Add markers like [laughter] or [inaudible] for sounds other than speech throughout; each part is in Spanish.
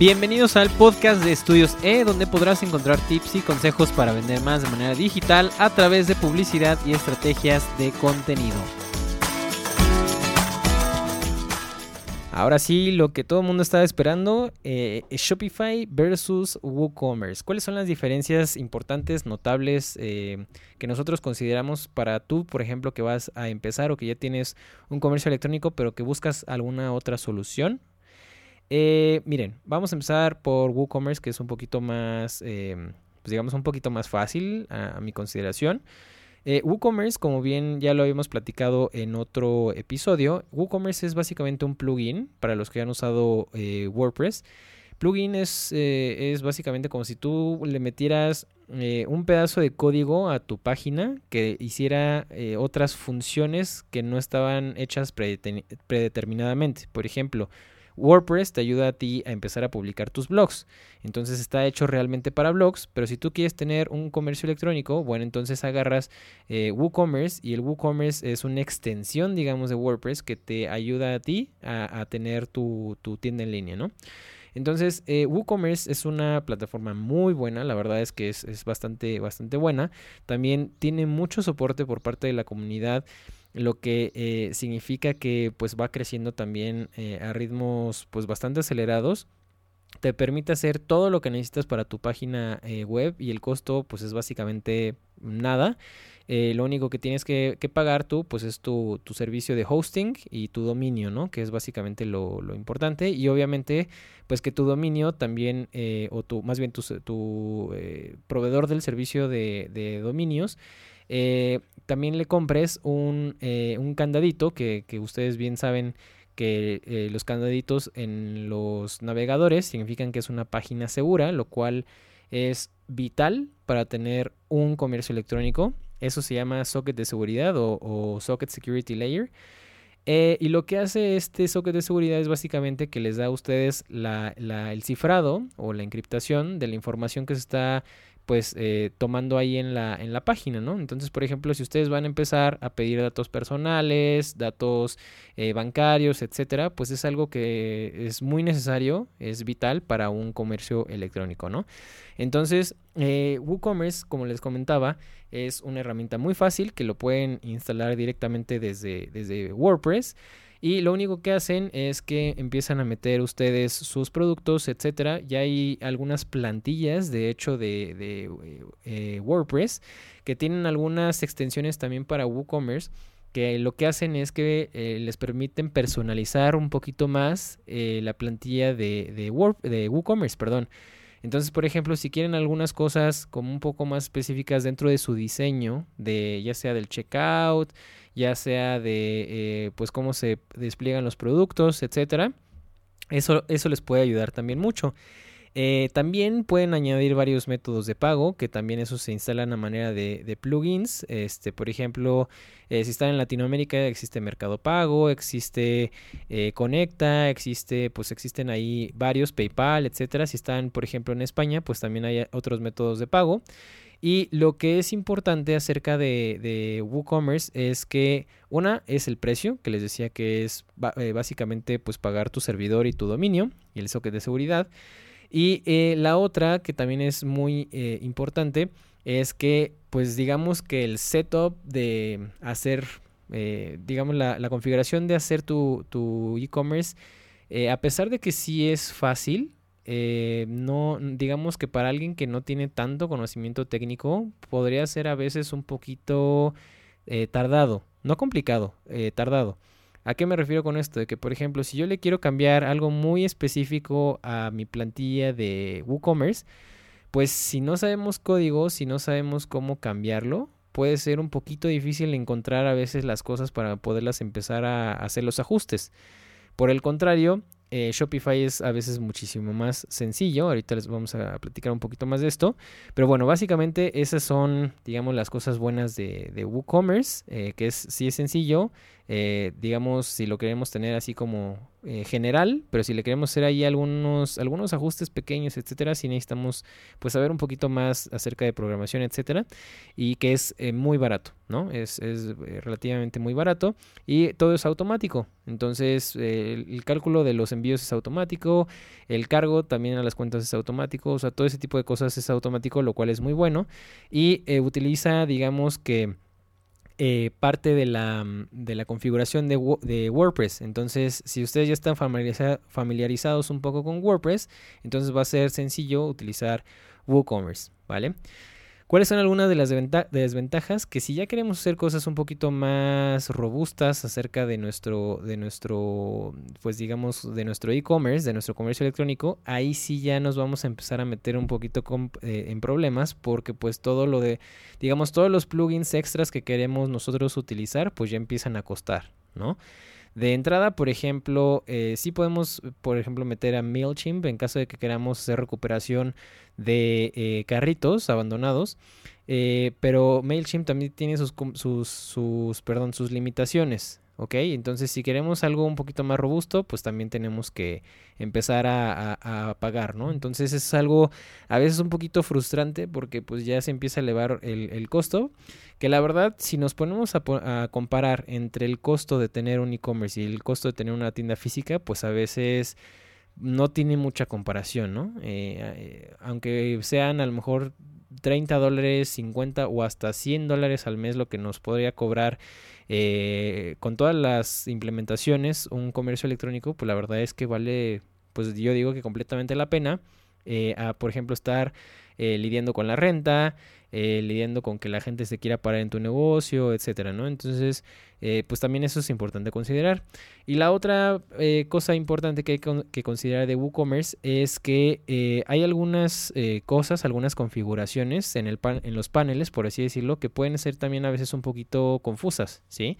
Bienvenidos al podcast de Estudios E, donde podrás encontrar tips y consejos para vender más de manera digital a través de publicidad y estrategias de contenido. Ahora sí, lo que todo el mundo estaba esperando eh, Shopify versus WooCommerce. ¿Cuáles son las diferencias importantes, notables eh, que nosotros consideramos para tú, por ejemplo, que vas a empezar o que ya tienes un comercio electrónico pero que buscas alguna otra solución eh, miren, vamos a empezar por WooCommerce, que es un poquito más, eh, pues digamos, un poquito más fácil a, mi consideración. Eh, WooCommerce, como bien ya lo habíamos platicado en otro episodio, WooCommerce es básicamente un plugin para los que han usado WordPress. Plugin es, es, básicamente como si tú le metieras un pedazo de código a tu página que hiciera otras funciones que no estaban hechas predeterminadamente. Por ejemplo, WordPress te ayuda a ti a empezar a publicar tus blogs. Entonces está hecho realmente para blogs, pero si tú quieres tener un comercio electrónico, bueno, entonces agarras eh, WooCommerce y el WooCommerce es una extensión, digamos, de WordPress que te ayuda a ti a, tener tu, tienda en línea, ¿no? Entonces, eh, WooCommerce es una plataforma muy buena, la verdad es que es, es, bastante, bastante buena. También tiene mucho soporte por parte de la comunidad lo que eh, significa que pues va creciendo también eh, a ritmos pues bastante acelerados te permite hacer todo lo que necesitas para tu página eh, web y el costo pues es básicamente nada. Lo único que tienes que, pagar tú pues es tu, servicio de hosting y tu dominio no que es básicamente lo, importante. Y obviamente pues que tu dominio también o tu más bien tu, tu proveedor del servicio de, de dominios eh, también le compres un, eh, un candadito que, ustedes bien saben que eh, los candaditos en los navegadores significan que es una página segura, lo cual es vital para tener un comercio electrónico. Eso se llama socket de seguridad o, socket security layer. y lo que hace este socket de seguridad es básicamente que les da a ustedes el cifrado o la encriptación de la información que se está pues eh, tomando ahí en la, en la página, ¿no? Entonces, por ejemplo, si ustedes van a empezar a pedir datos personales, datos eh, bancarios, etcétera, pues es algo que es muy necesario, es vital para un comercio electrónico, ¿no? Entonces, eh, WooCommerce, como les comentaba, es una herramienta muy fácil que lo pueden instalar directamente desde, desde WordPress. Y lo único que hacen es que empiezan a meter ustedes sus productos, etcétera. Ya hay algunas plantillas, de hecho, de, eh, WordPress, que tienen algunas extensiones también para WooCommerce que lo que hacen es que eh, les permiten personalizar un poquito más eh, la plantilla de, de WooCommerce, perdón. Entonces, por ejemplo, si quieren algunas cosas como un poco más específicas dentro de su diseño, de ya sea del checkout, ya sea de eh, pues cómo se despliegan los productos, etcétera, eso, eso les puede ayudar también mucho. Eh, también pueden añadir varios métodos de pago, que también eso se instalan a manera de, plugins. Este, por ejemplo, eh, si están en Latinoamérica, existe Mercado Pago, existe eh, Conecta, existe, pues existen ahí varios, PayPal, etcétera. Si están, por ejemplo, en España, pues también hay otros métodos de pago. Y lo que es importante acerca de, de WooCommerce es que una es el precio, que les decía que es básicamente pues pagar tu servidor y tu dominio y el socket de seguridad. Y eh, la otra, que también es muy eh, importante, es que, pues digamos que el setup de hacer, eh, digamos, la, configuración de hacer tu e-commerce, a pesar de que sí es fácil, no, digamos que para alguien que no tiene tanto conocimiento técnico, podría ser a veces un poquito tardado, no complicado, tardado. ¿A qué me refiero con esto? De que, por ejemplo, si yo le quiero cambiar algo muy específico a mi plantilla de WooCommerce, pues si no sabemos código, si no sabemos cómo cambiarlo, puede ser un poquito difícil encontrar a veces las cosas para poderlas empezar a hacer los ajustes. Por el contrario, eh, Shopify es a veces muchísimo más sencillo. Ahorita les vamos a platicar un poquito más de esto. Pero bueno, básicamente esas son, digamos, las cosas buenas de, WooCommerce, eh, que es sí es sencillo. Eh, digamos, si lo queremos tener así como general, pero si le queremos hacer ahí algunos, algunos ajustes pequeños, etcétera, si necesitamos pues saber un poquito más acerca de programación, etcétera, y que es muy barato, ¿no? Es, es relativamente muy barato y todo es automático. Entonces, el, cálculo de los envíos es automático, el cargo también a las cuentas es automático, o sea, todo ese tipo de cosas es automático, lo cual es muy bueno. Y eh, utiliza, digamos que... Eh, parte de la, de la configuración de, de, WordPress. Entonces, si ustedes ya están familiarizados un poco con WordPress, entonces va a ser sencillo utilizar WooCommerce, ¿vale? ¿Cuáles son algunas de las desventajas? Que si ya queremos hacer cosas un poquito más robustas acerca de nuestro, de nuestro, pues digamos, de nuestro e-commerce, de nuestro comercio electrónico, ahí sí ya nos vamos a empezar a meter un poquito eh, en problemas porque pues todo lo de, digamos, todos los plugins extras que queremos nosotros utilizar, pues ya empiezan a costar, ¿no? De entrada, por ejemplo, eh, sí podemos, por ejemplo, meter a MailChimp en caso de que queramos hacer recuperación de eh, carritos abandonados. Eh, pero MailChimp también tiene sus, sus, sus, perdón, sus limitaciones. ¿Ok? Entonces, si queremos algo un poquito más robusto, pues también tenemos que empezar a, pagar, ¿no? Entonces, es algo a veces un poquito frustrante porque pues ya se empieza a elevar el, costo, que la verdad, si nos ponemos a, comparar entre el costo de tener un e-commerce y el costo de tener una tienda física, pues a veces no tiene mucha comparación, ¿no? Eh, eh, aunque sean a lo mejor 30 dólares, 50 o hasta 100 dólares al mes lo que nos podría cobrar eh, con todas las implementaciones un comercio electrónico, pues la verdad es que vale, pues yo digo que completamente la pena. Eh, a, por ejemplo, estar eh, lidiando con la renta, eh, lidiando con que la gente se quiera parar en tu negocio, etcétera, ¿no? Entonces, eh, pues también eso es importante considerar. Y la otra eh, cosa importante que hay que considerar de WooCommerce es que hay algunas cosas, algunas configuraciones en, el en los paneles, por así decirlo, que pueden ser también a veces un poquito confusas, ¿sí?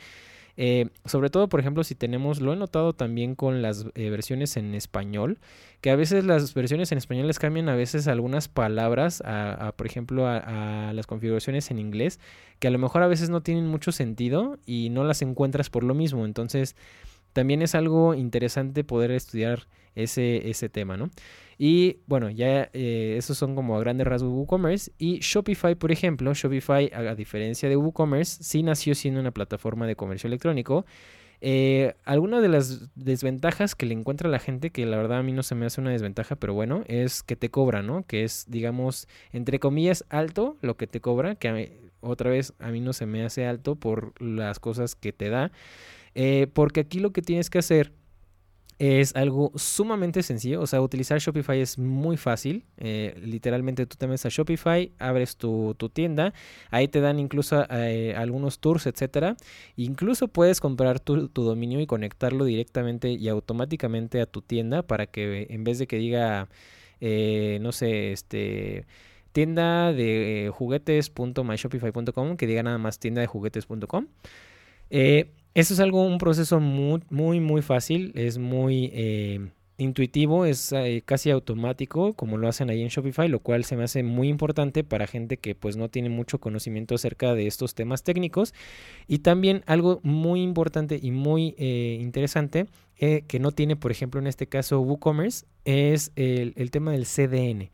Eh, sobre todo, por ejemplo, si tenemos, lo he notado también con las eh, versiones en español, que a veces las versiones en español les cambian a veces algunas palabras, a, por ejemplo, a, las configuraciones en inglés, que a lo mejor a veces no tienen mucho sentido y no las encuentras por lo mismo. Entonces, también es algo interesante poder estudiar ese, ese tema, ¿no? Y bueno, ya eh, esos son como a grandes rasgos WooCommerce. Y Shopify, por ejemplo, Shopify, a, diferencia de WooCommerce, sí nació siendo una plataforma de comercio electrónico. Eh, alguna de las desventajas que le encuentra la gente, que la verdad a mí no se me hace una desventaja, pero bueno, es que te cobra, ¿no? Que es, digamos, entre comillas, alto lo que te cobra, que otra vez a mí no se me hace alto por las cosas que te da. Eh, porque aquí lo que tienes que hacer es algo sumamente sencillo, o sea, utilizar Shopify es muy fácil. Eh, literalmente tú te metes a Shopify, abres tu, tienda, ahí te dan incluso eh, algunos tours, etcétera. Incluso puedes comprar tu, dominio y conectarlo directamente y automáticamente a tu tienda para que en vez de que diga, no sé, este tienda de juguetes.myshopify.com, que diga nada más tienda de juguetes.com. Eh, eso es algo, un proceso muy, muy, muy fácil, es muy eh, intuitivo, es eh, casi automático, como lo hacen ahí en Shopify, lo cual se me hace muy importante para gente que pues no tiene mucho conocimiento acerca de estos temas técnicos. Y también algo muy importante y muy eh, interesante que no tiene, por ejemplo, en este caso WooCommerce, es el, el tema del CDN.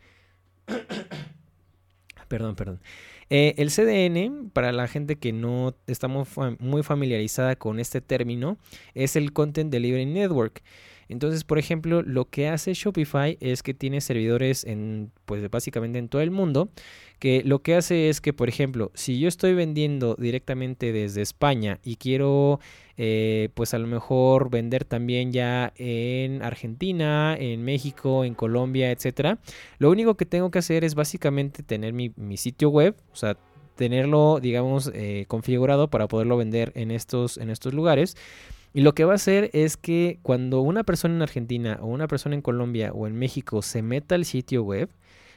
[coughs] perdón, perdón. Eh, el CDN, para la gente que no está muy familiarizada con este término, es el Content Delivery Network. Entonces, por ejemplo, lo que hace Shopify es que tiene servidores en, pues básicamente en todo el mundo, que lo que hace es que, por ejemplo, si yo estoy vendiendo directamente desde España y quiero, eh, pues a lo mejor vender también ya en Argentina, en México, en Colombia, etcétera, lo único que tengo que hacer es básicamente tener mi, sitio web, o sea, tenerlo, digamos, eh, configurado para poderlo vender en estos, en estos lugares. Y lo que va a hacer es que cuando una persona en Argentina o una persona en Colombia o en México se meta al sitio web,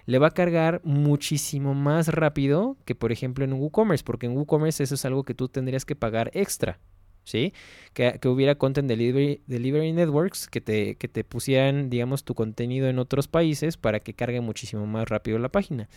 le va a cargar muchísimo más rápido que por ejemplo en WooCommerce, porque en WooCommerce eso es algo que tú tendrías que pagar extra. ¿Sí? Que, hubiera Content delivery, delivery, Networks que te, que te pusieran, digamos, tu contenido en otros países para que cargue muchísimo más rápido la página.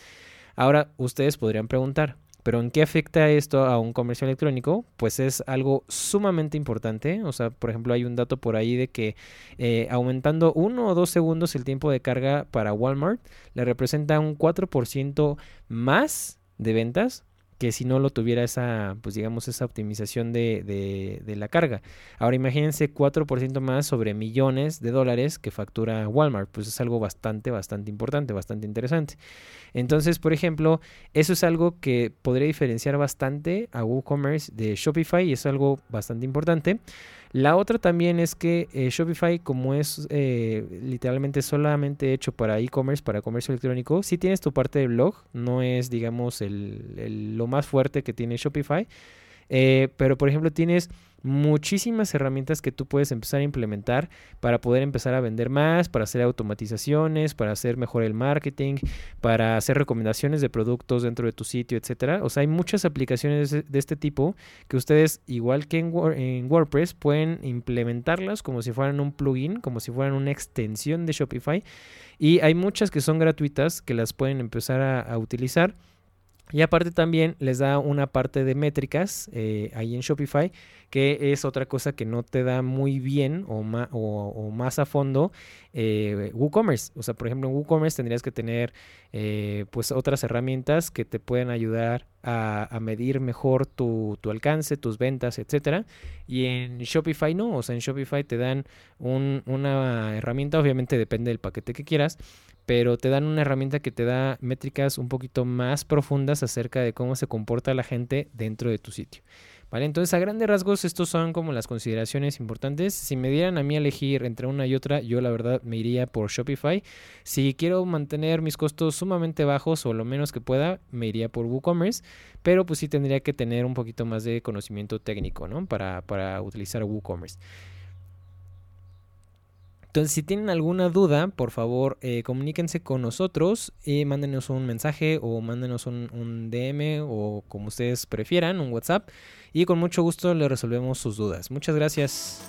Ahora, ustedes podrían preguntar, pero ¿en qué afecta esto a un comercio electrónico? Pues es algo sumamente importante. O sea, por ejemplo, hay un dato por ahí de que eh, aumentando uno o dos segundos el tiempo de carga para Walmart le representa un 4% más de ventas que si no lo tuviera esa, pues digamos, esa optimización de, de, la carga. Ahora imagínense 4% más sobre millones de dólares que factura Walmart, pues es algo bastante, bastante importante, bastante interesante. Entonces, por ejemplo, eso es algo que podría diferenciar bastante a WooCommerce de Shopify y es algo bastante importante. La otra también es que eh, Shopify, como es eh, literalmente solamente hecho para e-commerce, para comercio electrónico, si tienes tu parte de blog, no es, digamos, el, lo más fuerte que tiene Shopify. Eh, pero, por ejemplo, tienes muchísimas herramientas que tú puedes empezar a implementar para poder empezar a vender más, para hacer automatizaciones, para hacer mejor el marketing, para hacer recomendaciones de productos dentro de tu sitio, etcétera. O sea, hay muchas aplicaciones de este tipo que ustedes, igual que en, WordPress, pueden implementarlas como si fueran un plugin, como si fueran una extensión de Shopify. Y hay muchas que son gratuitas que las pueden empezar a utilizar. Y aparte también les da una parte de métricas eh, ahí en Shopify, que es otra cosa que no te da muy bien o, más a fondo eh, WooCommerce. O sea, por ejemplo, en WooCommerce tendrías que tener eh, pues otras herramientas que te pueden ayudar a, medir mejor tu, alcance, tus ventas, etcétera. Y en Shopify no, o sea, en Shopify te dan una herramienta, obviamente depende del paquete que quieras, pero te dan una herramienta que te da métricas un poquito más profundas acerca de cómo se comporta la gente dentro de tu sitio. Entonces, a grandes rasgos, estos son como las consideraciones importantes. Si me dieran a mí elegir entre una y otra, yo la verdad me iría por Shopify. Si quiero mantener mis costos sumamente bajos o lo menos que pueda, me iría por WooCommerce. Pero pues sí tendría que tener un poquito más de conocimiento técnico, ¿no? Para, para utilizar WooCommerce. Entonces, si tienen alguna duda, por favor, eh, comuníquense con nosotros y mándenos un mensaje o mándenos un, DM o como ustedes prefieran, un WhatsApp. Y con mucho gusto le resolvemos sus dudas. Muchas gracias.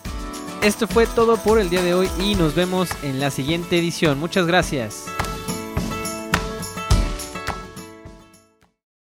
Esto fue todo por el día de hoy y nos vemos en la siguiente edición. Muchas gracias.